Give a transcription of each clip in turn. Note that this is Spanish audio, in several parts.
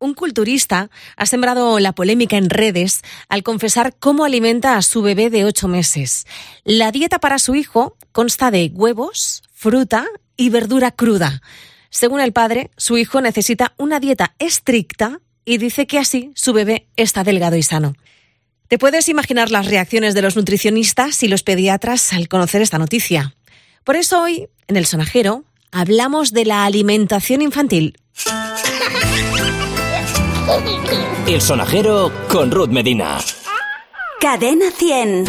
Un culturista ha sembrado la polémica en redes al confesar cómo alimenta a su bebé de ocho meses. La dieta para su hijo consta de huevos, fruta y verdura cruda. Según el padre, su hijo necesita una dieta estricta y dice que así su bebé está delgado y sano. Te puedes imaginar las reacciones de los nutricionistas y los pediatras al conocer esta noticia. Por eso hoy, en el sonajero, hablamos de la alimentación infantil. El sonajero con Ruth Medina. Cadena 100.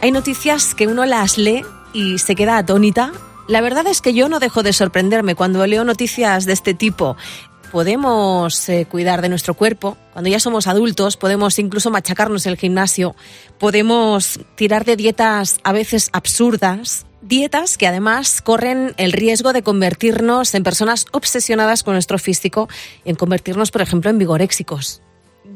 Hay noticias que uno las lee y se queda atónita. La verdad es que yo no dejo de sorprenderme cuando leo noticias de este tipo podemos eh, cuidar de nuestro cuerpo. Cuando ya somos adultos, podemos incluso machacarnos el gimnasio. Podemos tirar de dietas a veces absurdas. Dietas que además corren el riesgo de convertirnos en personas obsesionadas con nuestro físico en convertirnos, por ejemplo, en vigoréxicos.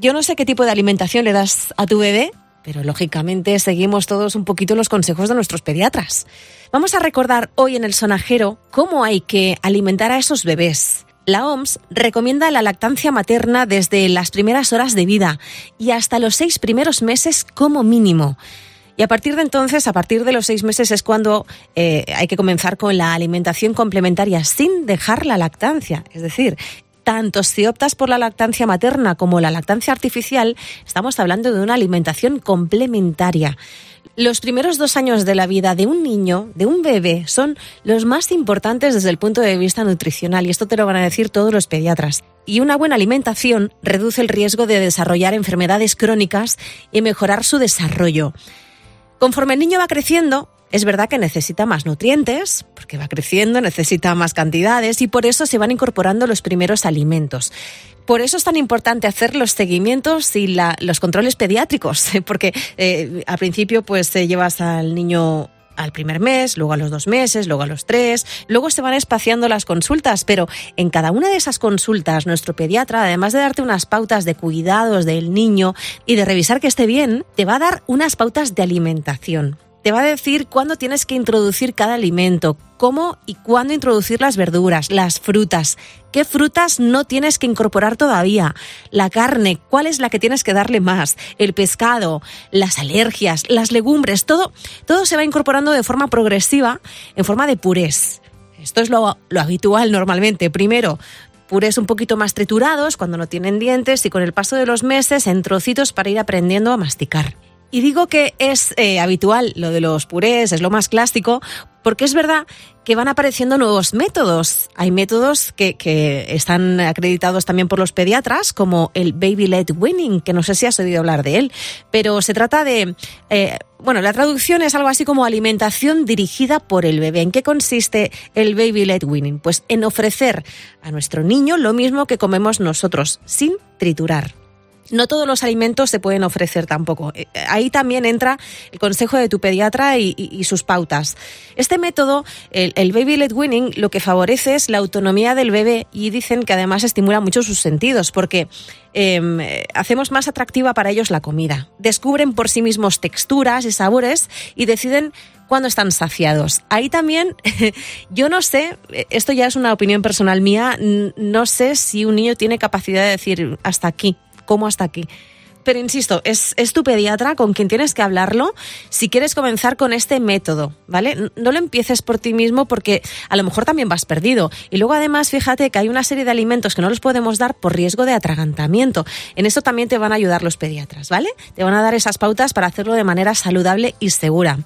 Yo no sé qué tipo de alimentación le das a tu bebé, pero lógicamente seguimos todos un poquito los consejos de nuestros pediatras. Vamos a recordar hoy en el sonajero cómo hay que alimentar a esos bebés. La OMS recomienda la lactancia materna desde las primeras horas de vida y hasta los seis primeros meses como mínimo. Y a partir de entonces, a partir de los seis meses, es cuando eh, hay que comenzar con la alimentación complementaria sin dejar la lactancia. Es decir, tanto si optas por la lactancia materna como la lactancia artificial, estamos hablando de una alimentación complementaria. Los primeros dos años de la vida de un niño, de un bebé, son los más importantes desde el punto de vista nutricional y esto te lo van a decir todos los pediatras. Y una buena alimentación reduce el riesgo de desarrollar enfermedades crónicas y mejorar su desarrollo. Conforme el niño va creciendo, es verdad que necesita más nutrientes, porque va creciendo, necesita más cantidades y por eso se van incorporando los primeros alimentos. Por eso es tan importante hacer los seguimientos y los controles pediátricos, porque eh, al principio pues llevas al niño al primer mes, luego a los dos meses, luego a los tres, luego se van espaciando las consultas, pero en cada una de esas consultas nuestro pediatra, además de darte unas pautas de cuidados del niño y de revisar que esté bien, te va a dar unas pautas de alimentación te va a decir cuándo tienes que introducir cada alimento, cómo y cuándo introducir las verduras, las frutas, qué frutas no tienes que incorporar todavía, la carne, cuál es la que tienes que darle más, el pescado, las alergias, las legumbres, todo, todo se va incorporando de forma progresiva en forma de purés. Esto es lo, lo habitual normalmente. Primero, purés un poquito más triturados cuando no tienen dientes y con el paso de los meses en trocitos para ir aprendiendo a masticar. Y digo que es eh, habitual lo de los purés, es lo más clásico, porque es verdad que van apareciendo nuevos métodos. Hay métodos que, que están acreditados también por los pediatras, como el Baby Led Winning, que no sé si has oído hablar de él, pero se trata de... Eh, bueno, la traducción es algo así como alimentación dirigida por el bebé. ¿En qué consiste el Baby Led Winning? Pues en ofrecer a nuestro niño lo mismo que comemos nosotros, sin triturar no todos los alimentos se pueden ofrecer tampoco. Eh, ahí también entra el consejo de tu pediatra y, sus pautas. Este método, el, Baby Led Winning, lo que favorece es la autonomía del bebé y dicen que además estimula mucho sus sentidos porque em, hacemos más atractiva para ellos la comida. Descubren por sí mismos texturas y sabores y deciden cuándo están saciados. Ahí también, yo no sé, esto ya es una opinión personal mía, no sé si un niño tiene capacidad de decir hasta aquí cómo hasta aquí. Pero insisto, es, tu pediatra con quien tienes que hablarlo si quieres comenzar con este método, ¿vale? No lo empieces por ti mismo porque a lo mejor también vas perdido. Y luego además fíjate que hay una serie de alimentos que no los podemos dar por riesgo de atragantamiento. En eso también te van a ayudar los pediatras, ¿vale? Te van a dar esas pautas para hacerlo de manera saludable y segura.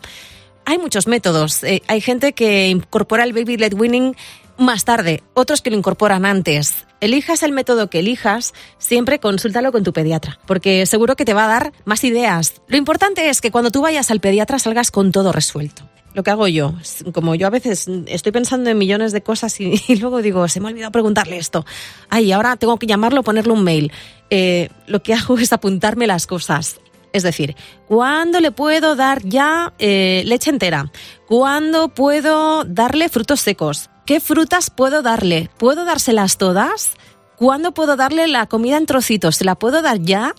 Hay muchos métodos. Eh, hay gente que incorpora el baby led winning más tarde, otros que lo incorporan antes. Elijas el método que elijas, siempre consúltalo con tu pediatra, porque seguro que te va a dar más ideas. Lo importante es que cuando tú vayas al pediatra salgas con todo resuelto. Lo que hago yo, como yo a veces estoy pensando en millones de cosas y, luego digo, se me ha olvidado preguntarle esto. Ay, ahora tengo que llamarlo, ponerle un mail. Eh, lo que hago es apuntarme las cosas. Es decir, ¿cuándo le puedo dar ya eh, leche entera? ¿Cuándo puedo darle frutos secos? ¿Qué frutas puedo darle? ¿Puedo dárselas todas? ¿Cuándo puedo darle la comida en trocitos? ¿Te la puedo dar ya?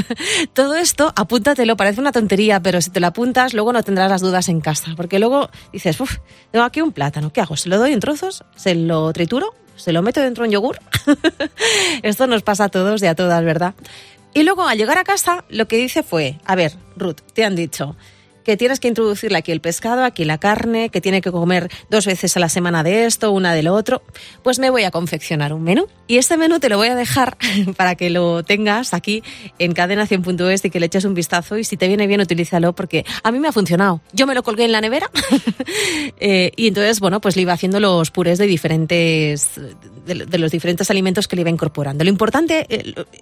Todo esto, apúntatelo, parece una tontería, pero si te lo apuntas, luego no tendrás las dudas en casa. Porque luego dices, uff, tengo aquí un plátano, ¿qué hago? ¿Se lo doy en trozos? ¿Se lo trituro? ¿Se lo meto dentro de un yogur? esto nos pasa a todos y a todas, ¿verdad? Y luego al llegar a casa, lo que dice fue, a ver, Ruth, te han dicho, que tienes que introducirle aquí el pescado, aquí la carne, que tiene que comer dos veces a la semana de esto, una de lo otro, pues me voy a confeccionar un menú. Y este menú te lo voy a dejar para que lo tengas aquí en cadenación.es y que le eches un vistazo y si te viene bien utilízalo porque a mí me ha funcionado. Yo me lo colgué en la nevera eh, y entonces, bueno, pues le iba haciendo los purés de diferentes, de, los diferentes alimentos que le iba incorporando. Lo importante,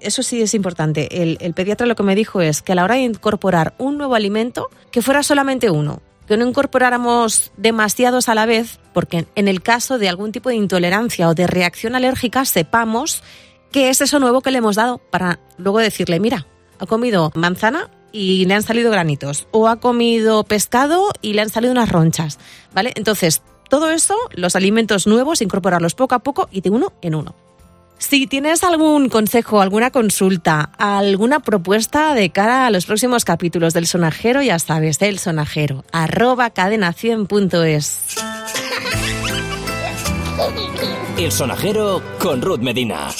eso sí es importante, el, el pediatra lo que me dijo es que a la hora de incorporar un nuevo alimento, que fuera solamente uno, que no incorporáramos demasiados a la vez, porque en el caso de algún tipo de intolerancia o de reacción alérgica sepamos qué es eso nuevo que le hemos dado para luego decirle, mira, ha comido manzana y le han salido granitos, o ha comido pescado y le han salido unas ronchas, ¿vale? Entonces, todo eso, los alimentos nuevos, incorporarlos poco a poco y de uno en uno. Si tienes algún consejo, alguna consulta, alguna propuesta de cara a los próximos capítulos del sonajero, ya sabes, del sonajero, arroba cadena100.es. El sonajero con Ruth Medina.